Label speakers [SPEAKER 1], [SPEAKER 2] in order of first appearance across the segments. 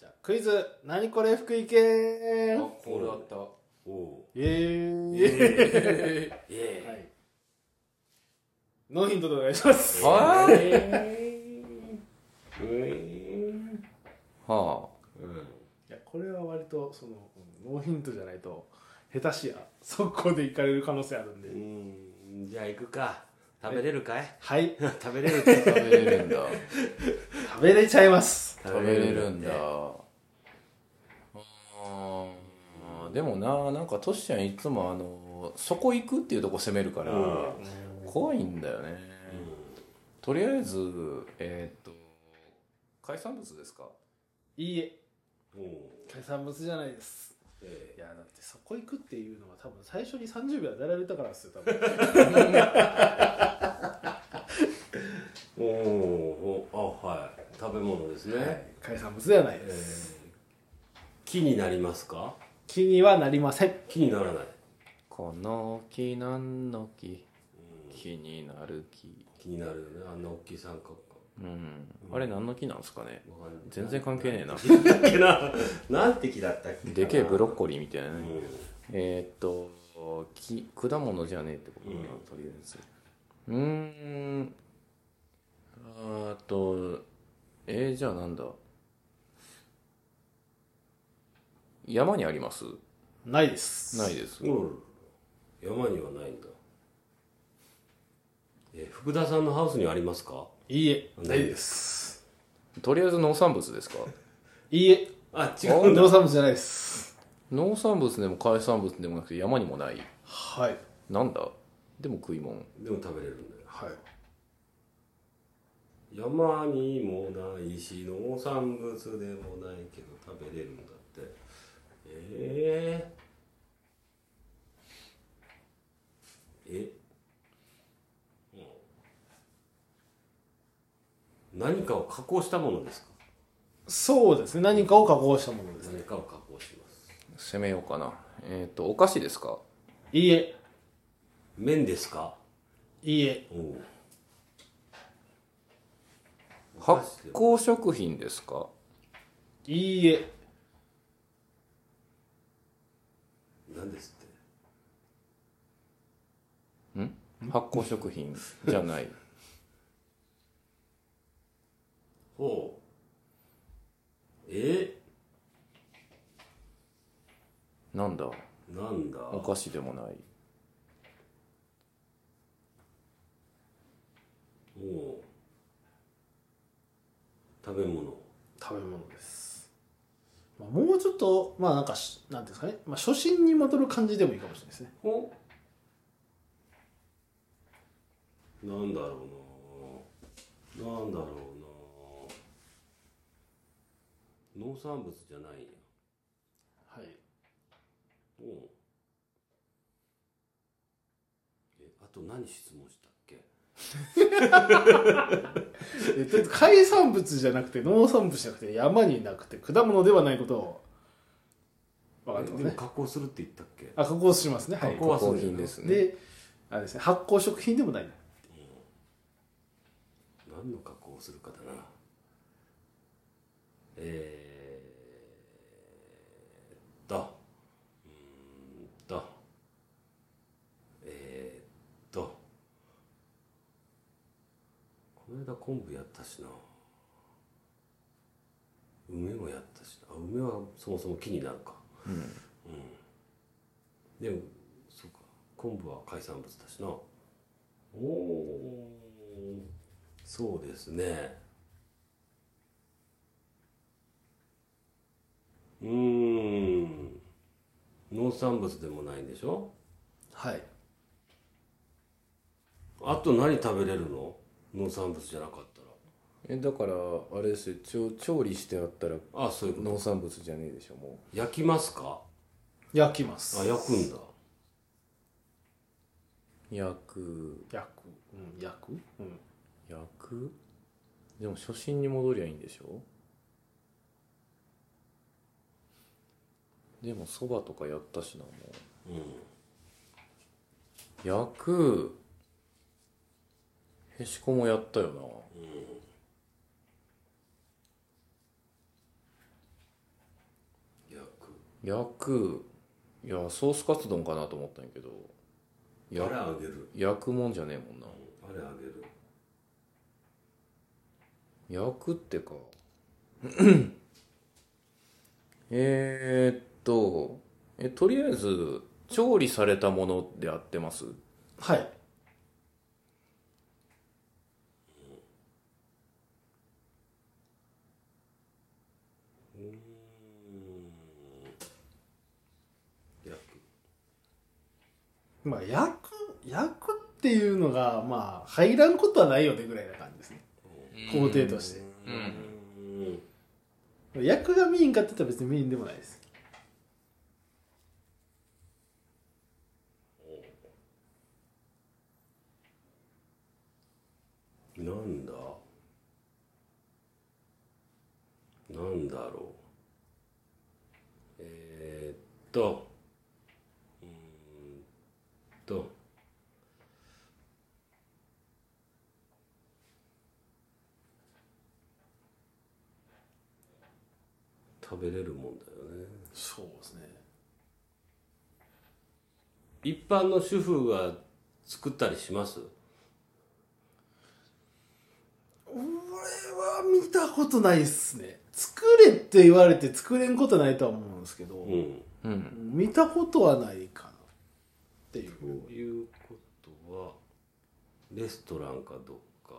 [SPEAKER 1] じゃあクイズ何これ福井県？
[SPEAKER 2] あこれ。あった
[SPEAKER 3] おお
[SPEAKER 1] イエーイ。
[SPEAKER 3] イエーイ。
[SPEAKER 1] はい。ノーヒントでお願いします。
[SPEAKER 2] は
[SPEAKER 3] うーん
[SPEAKER 2] は
[SPEAKER 3] うん。
[SPEAKER 1] いやこれは割とそのうんノーヒントじゃないと下手しや速攻で行かれる可能性あるんで、
[SPEAKER 3] うん。じゃあ行くか食べれるかい？
[SPEAKER 1] はい。
[SPEAKER 3] 食べれる
[SPEAKER 2] 食べれるんだ。
[SPEAKER 1] 食べれちゃいます。
[SPEAKER 2] 食べれるんだ。あーでもななんかトシちゃんいつもあのそこ行くっていうとこ攻めるから、怖いんだよね、とりあえずえーっと海産物ですか？
[SPEAKER 1] いいえ。
[SPEAKER 3] う。ん
[SPEAKER 1] 海産物じゃないです
[SPEAKER 3] え
[SPEAKER 1] いやだってそこ行くっていうのは多分最初に30秒与えられたからですよ多分。
[SPEAKER 3] え おおあはい。食べ物ですね、
[SPEAKER 1] 海産物ではない
[SPEAKER 3] え
[SPEAKER 1] です、
[SPEAKER 3] ー木になりますか？
[SPEAKER 1] 気にはなりません。
[SPEAKER 3] 木にならない。
[SPEAKER 2] この木なんの木？気になる木。
[SPEAKER 3] 気になるよね。あんな大きい三角
[SPEAKER 2] うん。あれ何の木なんですかね？全然関係ねえな。
[SPEAKER 3] だっけな？なんて木だったっけ
[SPEAKER 2] でけえブロッ
[SPEAKER 3] コ
[SPEAKER 2] コリーみたいなね、えーっと木果物じゃねえってことかな、
[SPEAKER 3] うん
[SPEAKER 2] とりあえず。うーん。あーとえー、じゃあなんだ？山にあります？
[SPEAKER 1] ないです。
[SPEAKER 2] ないです。
[SPEAKER 3] うん。山にはないんだ。え福田さんのハウスにありますか？
[SPEAKER 1] いいえ。
[SPEAKER 3] ない
[SPEAKER 1] です。
[SPEAKER 2] とりあえず農産物ですか？
[SPEAKER 1] いいえ。
[SPEAKER 3] あ違う。
[SPEAKER 1] 農産物じゃないです。
[SPEAKER 2] 農産物でも海産物でもなくて山にもない。
[SPEAKER 1] はい。
[SPEAKER 2] なんだ？でも食い物。
[SPEAKER 3] でも食べれるんだよ。
[SPEAKER 1] はい。
[SPEAKER 3] 山にもないし農産物でもないけど食べれるんだって。えー、えう何かを加工したものですか？
[SPEAKER 1] そうですね。何かを加工したものです。ね
[SPEAKER 3] 何かを加工します。
[SPEAKER 2] 攻めようかな。えっ、とお菓子ですか？
[SPEAKER 1] いいえ。
[SPEAKER 3] 麺ですか？
[SPEAKER 1] いいえ。
[SPEAKER 3] おう。
[SPEAKER 2] 発酵食品ですか？
[SPEAKER 1] いいえ。
[SPEAKER 3] 何ですって？
[SPEAKER 2] ん？発酵食品じゃない
[SPEAKER 3] ほう。え？
[SPEAKER 2] なんだ？
[SPEAKER 3] なんだ？
[SPEAKER 2] お菓子でもない。
[SPEAKER 3] おう。食べ物。
[SPEAKER 1] 食べ物です、まあ、もうちょっとまあなんかしなんていうんですかね、まあ、初心に戻る感じでもいいかもしれないですね。
[SPEAKER 3] おなんだろうな。なんだろうな農産物じゃないん。や
[SPEAKER 1] はい。
[SPEAKER 3] おう。えあと何質問したっけ？
[SPEAKER 1] えとりあえず海産物じゃなくて農産物じゃなくて山になくて果物ではないことを。分かってます
[SPEAKER 3] でも
[SPEAKER 1] ね
[SPEAKER 3] 加工するって言ったっけ？
[SPEAKER 1] あ加工しますね。はい。
[SPEAKER 3] 加工は
[SPEAKER 2] 加工品ですね。
[SPEAKER 1] であれですね。発酵食品でもない
[SPEAKER 3] 何の加工をするかだなえー、っとうーんとえー、っとこの間昆布やったしな。梅もやったしな。あ梅はそもそも木になるか。うん、でもそうか。昆布は海産物だしな。おおそうですねうーん。農産物でもないんでしょ？
[SPEAKER 1] はい。
[SPEAKER 3] あと何食べれるの？農産物じゃなかった
[SPEAKER 2] えだからあれですよ。調調理してあったら
[SPEAKER 3] らあそういうこと。
[SPEAKER 2] 農産物じゃねえでしょも
[SPEAKER 3] 焼きますか？
[SPEAKER 1] 焼きます。
[SPEAKER 3] あ焼くんだ。
[SPEAKER 2] う焼く。
[SPEAKER 1] 焼く。うん焼く。うん。
[SPEAKER 2] 焼く？でも初心に戻りゃいいんでしょ？でもそばとかやったしなもう。
[SPEAKER 3] うん。
[SPEAKER 2] 焼くへしこもやったよな。焼く。いやソースカツ丼かなと思ったんやけど。
[SPEAKER 3] あれ
[SPEAKER 2] や
[SPEAKER 3] あげる。
[SPEAKER 2] 焼くもんじゃねえもんな。
[SPEAKER 3] あれあげる。
[SPEAKER 2] 焼くってか。えーっとえとりあえず調理されたものであってます？
[SPEAKER 1] はい。
[SPEAKER 3] 焼
[SPEAKER 1] まあ焼く焼くっていうのがまあ入らんことはないよねぐらいな感じですね。工程として。
[SPEAKER 3] くうん。
[SPEAKER 1] 焼くがメインかって言ったら別にメインでもないです
[SPEAKER 3] なんだ？なんだろう？えー、っとうーんと食べれるもんだよね。
[SPEAKER 1] そうですね。
[SPEAKER 3] 一般の主婦が作ったりします
[SPEAKER 1] 俺は見たことないっすね。作れって言われて作れんことないとは思うんですけど、
[SPEAKER 3] うん。
[SPEAKER 2] うん。
[SPEAKER 1] 見たことはないかなっていう。
[SPEAKER 3] ということはレストランかどっか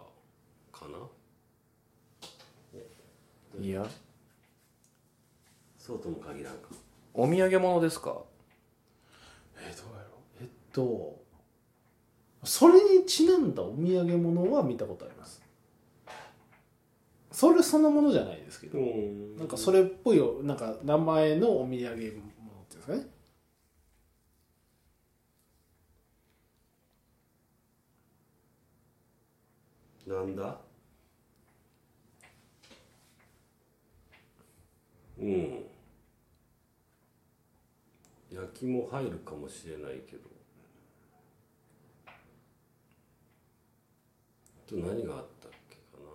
[SPEAKER 3] かな？い
[SPEAKER 2] や。
[SPEAKER 3] そうとも限らんか。
[SPEAKER 2] お土産物ですか？
[SPEAKER 1] えどうやろう？えっとそれにちなんだお土産物は見たことありますそれそのものじゃないですけど、
[SPEAKER 3] ん。
[SPEAKER 1] なんかそれっぽいよなんか名前のお土産物っていうんですかね。
[SPEAKER 3] なんだ？うん。焼きも入るかもしれないけど。と何があったっけかな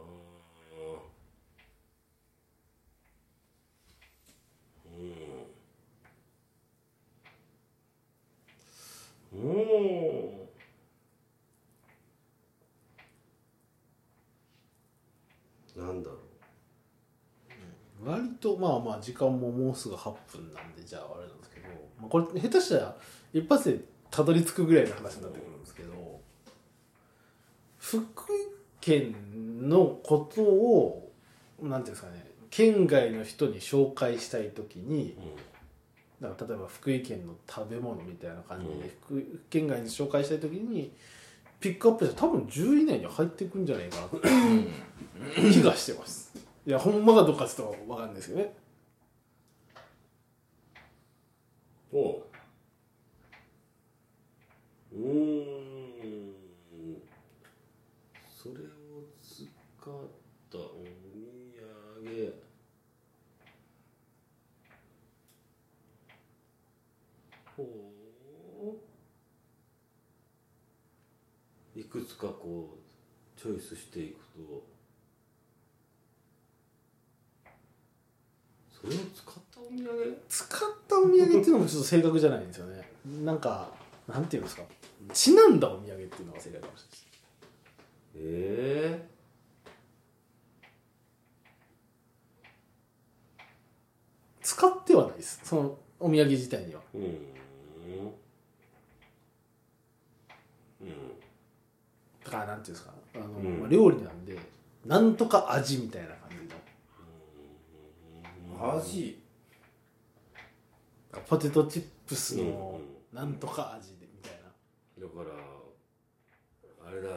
[SPEAKER 3] うんうんなんだろ
[SPEAKER 1] 割とまあまあ時間ももうすぐ8分なんでじゃああれなんですけど、まあ、これ下手したら一発でたどり着くぐらいの話になってくるんですけど福井県のことをなんていうんですかね県外の人に紹介したい時に
[SPEAKER 3] う、
[SPEAKER 1] なんか例えば福井県の食べ物みたいな感じで、福井県外に紹介したい時にピックアップして多分10位以内に入っていくんじゃないかなって気がしてますいやほんまかどうかちょっと分かんないですけどね、
[SPEAKER 3] おう。うーん。それを使ったお土産。ほう。いくつかこうチョイスしていくと。使ったお土産
[SPEAKER 1] 使ったお土産っていうのもちょっと正確じゃないんですよね。なんかなんていうんですか。ちなんだお土産っていうのが正解かもしれないです。
[SPEAKER 3] ええ
[SPEAKER 1] 使ってはないです。そのお土産自体には。
[SPEAKER 3] うん。うん。
[SPEAKER 1] だからなんていうんですか。あの、
[SPEAKER 3] うん。
[SPEAKER 1] まあ料理なんでなんとか味みたいな感じの
[SPEAKER 2] 味
[SPEAKER 1] ポテトチップスの
[SPEAKER 3] うん。
[SPEAKER 1] なんとか味でみたいな、
[SPEAKER 3] だからあれだ。あ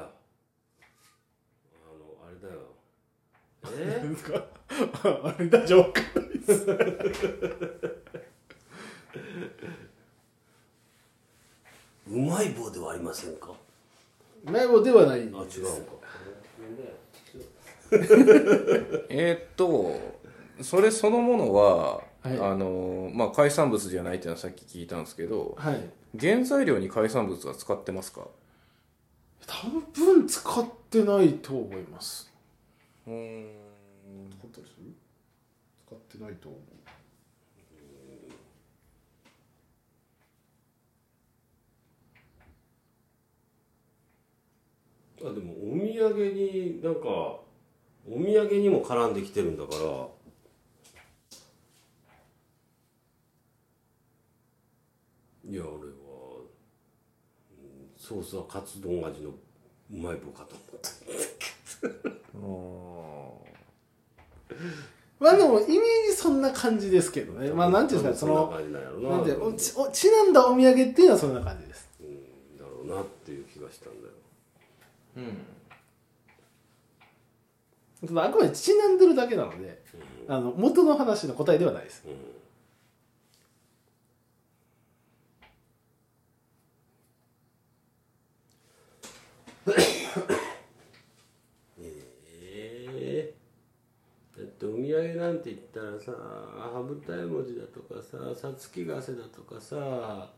[SPEAKER 3] のあれだよ。え？
[SPEAKER 1] なんですか あれ大丈夫かんないです。
[SPEAKER 3] うまい棒ではありませんか？
[SPEAKER 1] 内棒ではない
[SPEAKER 3] あ違うのか。
[SPEAKER 2] えーっとそれそのものは、
[SPEAKER 1] はい、
[SPEAKER 2] あのまあ、海産物じゃないっていうのはさっき聞いたんですけど、
[SPEAKER 1] はい、
[SPEAKER 2] 原材料に海産物は使ってますか？
[SPEAKER 1] 多分使ってないと思います。
[SPEAKER 2] うん。
[SPEAKER 1] 使ったりする使ってないと思う。
[SPEAKER 3] あでもお土産になんかお土産にも絡んできてるんだからソースはカツ丼味のうまい棒かと。思った
[SPEAKER 1] まあでもイメージそんな感じですけどね。まあなんていうんですかその
[SPEAKER 3] んなん
[SPEAKER 1] ておちおちなんだお土産っていうのはそんな感じです。
[SPEAKER 3] うん。だろうなっていう気がしたんだよ。
[SPEAKER 2] うん。
[SPEAKER 1] あくまでちなんでるだけなので、あの元の話の答えではないです。
[SPEAKER 3] ええだってお土産なんて言ったらさ羽二重文字だとかささつきがせだとかさ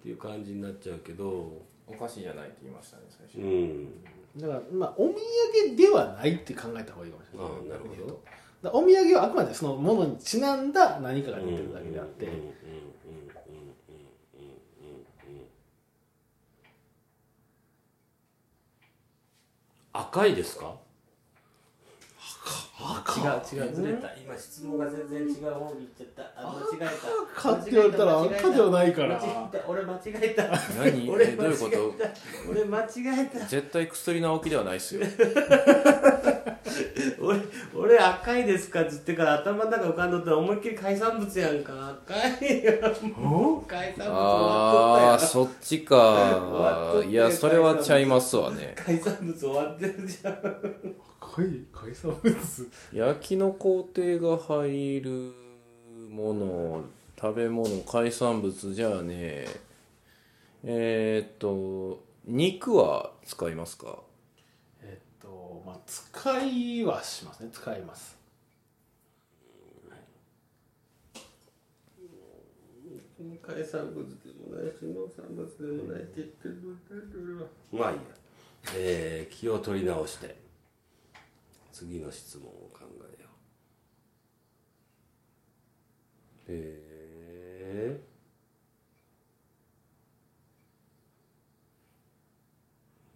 [SPEAKER 3] っていう感じになっちゃうけど。
[SPEAKER 2] お菓子じゃないって言いましたね最初。
[SPEAKER 3] うん。
[SPEAKER 1] だからまあお土産ではないって考えた方がいいかもしれない。
[SPEAKER 3] ああなるほど。
[SPEAKER 1] だからお土産はあくまでそのものにちなんだ何かが出てるだけであって、
[SPEAKER 3] うんうんうんうんうんうん赤いですか？
[SPEAKER 1] 赤
[SPEAKER 3] 違う違うずれた。今質問が全然違う方に行っちゃった。あ間違えた。
[SPEAKER 1] 赤って言われたら
[SPEAKER 3] 間違え
[SPEAKER 1] 赤ではないから。
[SPEAKER 3] 間違えた。俺間違えた。
[SPEAKER 2] 何？
[SPEAKER 3] 俺
[SPEAKER 2] えどういうこと？
[SPEAKER 3] 俺間違えた。
[SPEAKER 2] 絶対薬直樹ではないっすよ。
[SPEAKER 3] 俺俺赤いですかっつってから頭の中浮かんどったら思いっきり海産物やんか。赤いよ。もう海産物終わっとったやん。
[SPEAKER 2] ああそっちか。いやそれはちゃいますわね。
[SPEAKER 3] 海産物。終わってるじゃん。
[SPEAKER 1] 赤い海産物？
[SPEAKER 2] 焼きの工程が入るもの食べ物海産物じゃあねえ。ー、っと肉は使いますか？
[SPEAKER 1] えっとまあ使いはしますね。使います。
[SPEAKER 3] 海産物でもないし農産物でもないって言ってるの俺はまあいいや。えー、気を取り直して次の質問を考えよう。え。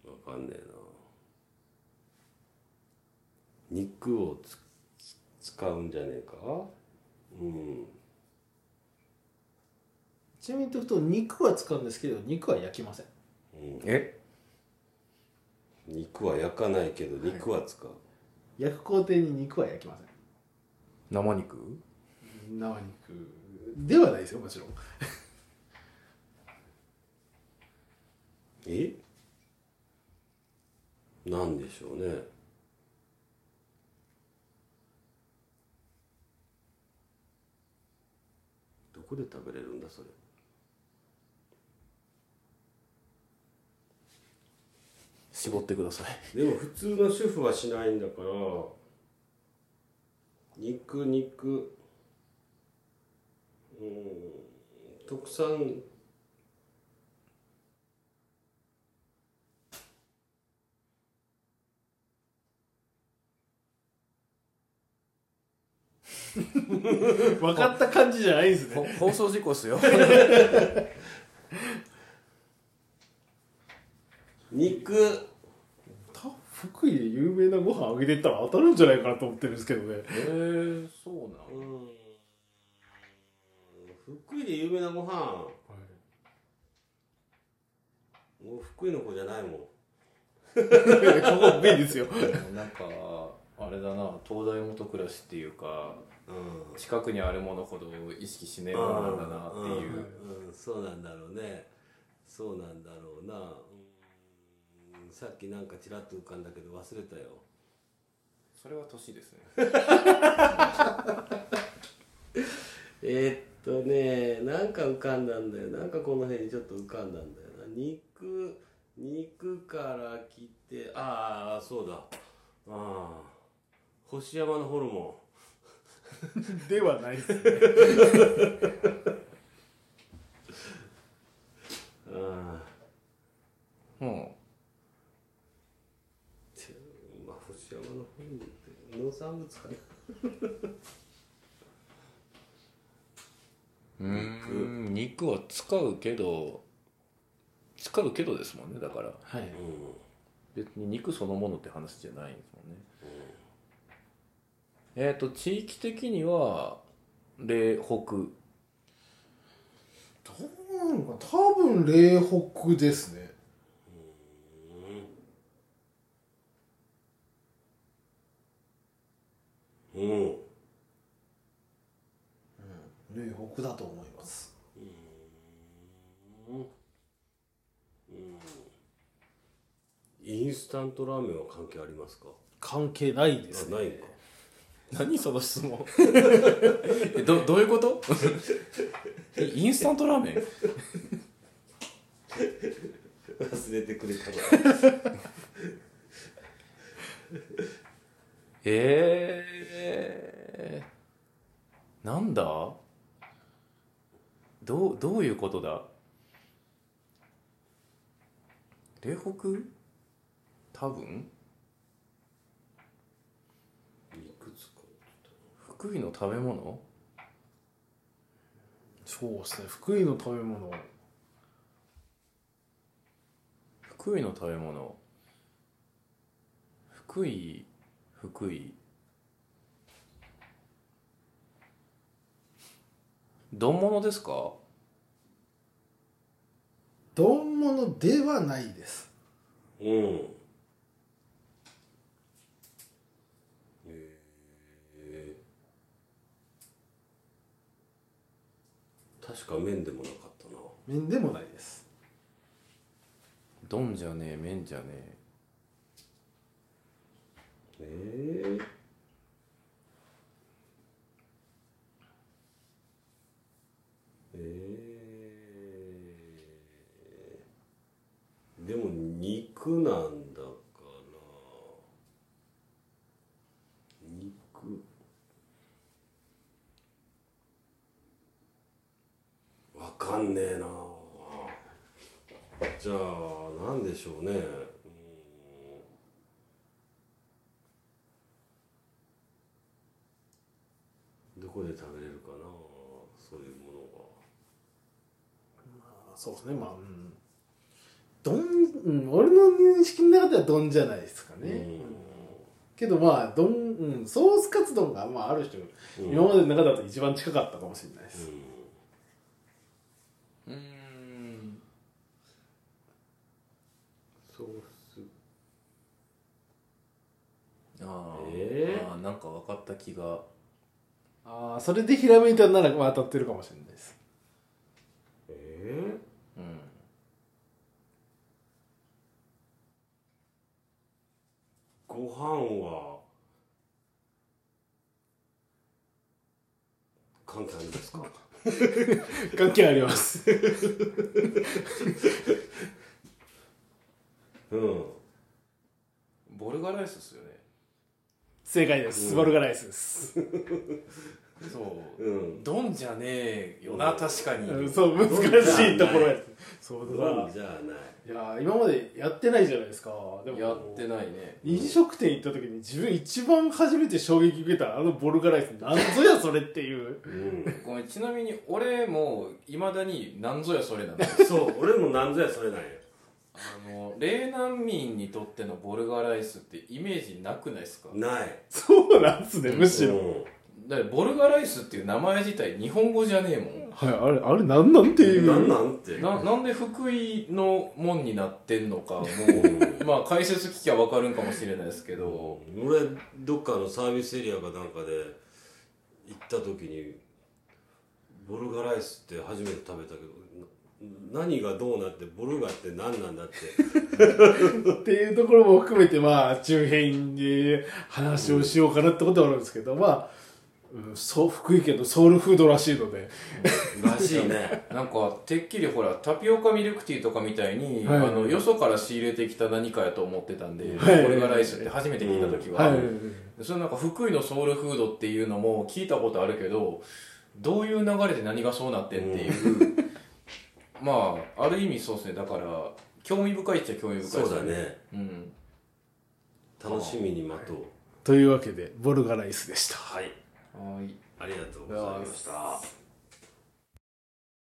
[SPEAKER 3] ー、わかんねえな。肉をつ使うんじゃねえか？うん。
[SPEAKER 1] ちなみに言っておくと肉は使うんですけど肉は焼きません。
[SPEAKER 2] え？
[SPEAKER 3] 肉は焼かないけど肉は使う、
[SPEAKER 1] 焼く工程に肉は焼きません。
[SPEAKER 2] 生肉？
[SPEAKER 1] 生肉ではないですよもちろん。
[SPEAKER 3] え？なんでしょうね。どこで食べれるんだそれ？
[SPEAKER 2] 絞ってください。
[SPEAKER 3] でも普通の主婦はしないんだから肉肉うん特産。
[SPEAKER 1] 分かった感じじゃないです
[SPEAKER 2] ほ
[SPEAKER 1] ね
[SPEAKER 2] 放送事故っすよ。
[SPEAKER 3] 肉。
[SPEAKER 1] た福井で有名なご飯あげてったら当たるんじゃないかなと思ってるんですけどね。
[SPEAKER 2] えー、そうな
[SPEAKER 3] うん。福井で有名なご飯。もう福井の子じゃないもん。
[SPEAKER 1] ここ便利ですよ。
[SPEAKER 2] のなんかあれだな。東大元暮らしっていうか
[SPEAKER 3] うん。
[SPEAKER 2] 近くにあるものほど意識しねえものなんだなっていう、
[SPEAKER 3] うん。うん。そうなんだろうね。そうなんだろうなうんさっきなんかちらっと浮かんだけど忘れたよ。
[SPEAKER 2] それは年ですね。
[SPEAKER 3] えーっとねなんか浮かんだんだよ。なんかこの辺にちょっと浮かんだんだよな。肉肉から来てああそうだ。ああ星山のホルモ
[SPEAKER 1] ではないですね。
[SPEAKER 3] ン ああ
[SPEAKER 2] うん
[SPEAKER 3] ちまあ星山のホルモンって農産物かな
[SPEAKER 2] うーん肉は使うけど使うけどですもんねだから。
[SPEAKER 1] はい。
[SPEAKER 3] うん。
[SPEAKER 2] 別に肉そのものって話じゃないんですもんね、えっ、と地域的には嶺北。
[SPEAKER 1] どうなのか多分嶺北ですね
[SPEAKER 3] うん
[SPEAKER 1] 嶺北だと思います。
[SPEAKER 3] インスタントラーメンは関係ありますか？
[SPEAKER 1] 関係ないですね。
[SPEAKER 3] あないんか。
[SPEAKER 2] 何その質問？えどどういうこと？えインスタントラーメン？
[SPEAKER 3] 忘れてくれたの
[SPEAKER 2] えー、なんだ？どうどういうことだ？嶺北多分？
[SPEAKER 3] いくつか。
[SPEAKER 2] 福井の食べ物？
[SPEAKER 1] そうですね。福井の食べ物。
[SPEAKER 2] 福井の食べ物。福井福井丼物ですか？
[SPEAKER 1] 丼物ではないです。
[SPEAKER 3] うん。えー。確か麺でもなかったな。
[SPEAKER 1] 麺でもないです。
[SPEAKER 2] 丼じゃねえ麺じゃねえ
[SPEAKER 3] えー、えー、でも肉なんだから肉わかんねえな。じゃあなんでしょうね。うん。どこで食べれるかなそういうものが
[SPEAKER 1] あそうですね。まあうん。丼、うん、俺の認識の中では丼じゃないですかね、
[SPEAKER 3] うん。
[SPEAKER 1] けどまあ丼、うん、ソースカツ丼が、まあ、ある人、
[SPEAKER 3] うん。
[SPEAKER 1] 今までの中だと一番近かったかもしれないです、
[SPEAKER 2] うーん。
[SPEAKER 3] ソース
[SPEAKER 2] あー、
[SPEAKER 3] えー？
[SPEAKER 2] あーなんか分かった気が。
[SPEAKER 1] ああそれでひらめいたなら、まあ、当たってるかもしれないです。
[SPEAKER 3] え
[SPEAKER 2] うん。
[SPEAKER 3] ー、ご飯は関係あるんですか？
[SPEAKER 1] 関係あります。
[SPEAKER 3] うん。
[SPEAKER 2] ボルガライスっすよね。
[SPEAKER 1] 正解です、ボルガライスです、
[SPEAKER 2] そう。
[SPEAKER 3] うん。
[SPEAKER 2] 丼じゃねえよな確かに、
[SPEAKER 1] うんそう難しいところや。そうだから
[SPEAKER 3] 丼じゃな。い
[SPEAKER 1] いやー今までやってないじゃないですか。でも
[SPEAKER 2] やってないね。
[SPEAKER 1] 飲食店行った時に自分一番初めて衝撃受けたあのボルガライスなんぞやそれっていう。
[SPEAKER 3] うん。
[SPEAKER 2] ごめんちなみに俺もいまだに何ぞやそれなんだ。よ
[SPEAKER 3] そう俺もなんぞやそれなんや。
[SPEAKER 2] あの冷難民にとってのボルガライスってイメージなくないですか？
[SPEAKER 3] ない。
[SPEAKER 1] そうなんすねむしろ、
[SPEAKER 3] うん
[SPEAKER 2] だボルガライスっていう名前自体日本語じゃねえもん。
[SPEAKER 1] はいあれあれなんなんていう。
[SPEAKER 3] なんなんって。
[SPEAKER 2] ななんで福井の門になってんのかもうまあ解説聞きゃ分かるんかもしれないですけど。
[SPEAKER 3] 俺どっかのサービスエリアかなんかで行った時にボルガライスって初めて食べたけどな何がどうなってボルガって何なんだって。
[SPEAKER 1] っていうところも含めてまあ中編で話をしようかなってことはあるんですけどまあ、うん、そう福井県のソウルフードらしいので。
[SPEAKER 3] らしいね。
[SPEAKER 2] なんかてっきりほらタピオカミルクティーとかみたいに、
[SPEAKER 1] はい。
[SPEAKER 2] あのよそから仕入れてきた何かやと思ってたんで、
[SPEAKER 1] はい。
[SPEAKER 2] ボルガライスって初めて聞いた時は、
[SPEAKER 1] はい
[SPEAKER 2] それなんか福井のソウルフードっていうのも聞いたことあるけどどういう流れで何がそうなってんっていう、まあある意味そうですね。だから興味深いっちゃ興味深いです
[SPEAKER 3] そうだね。
[SPEAKER 2] うん。
[SPEAKER 3] 楽しみに待とう。
[SPEAKER 1] というわけでボルガライスでした。
[SPEAKER 3] はい
[SPEAKER 2] はい。
[SPEAKER 3] ありがとうございました。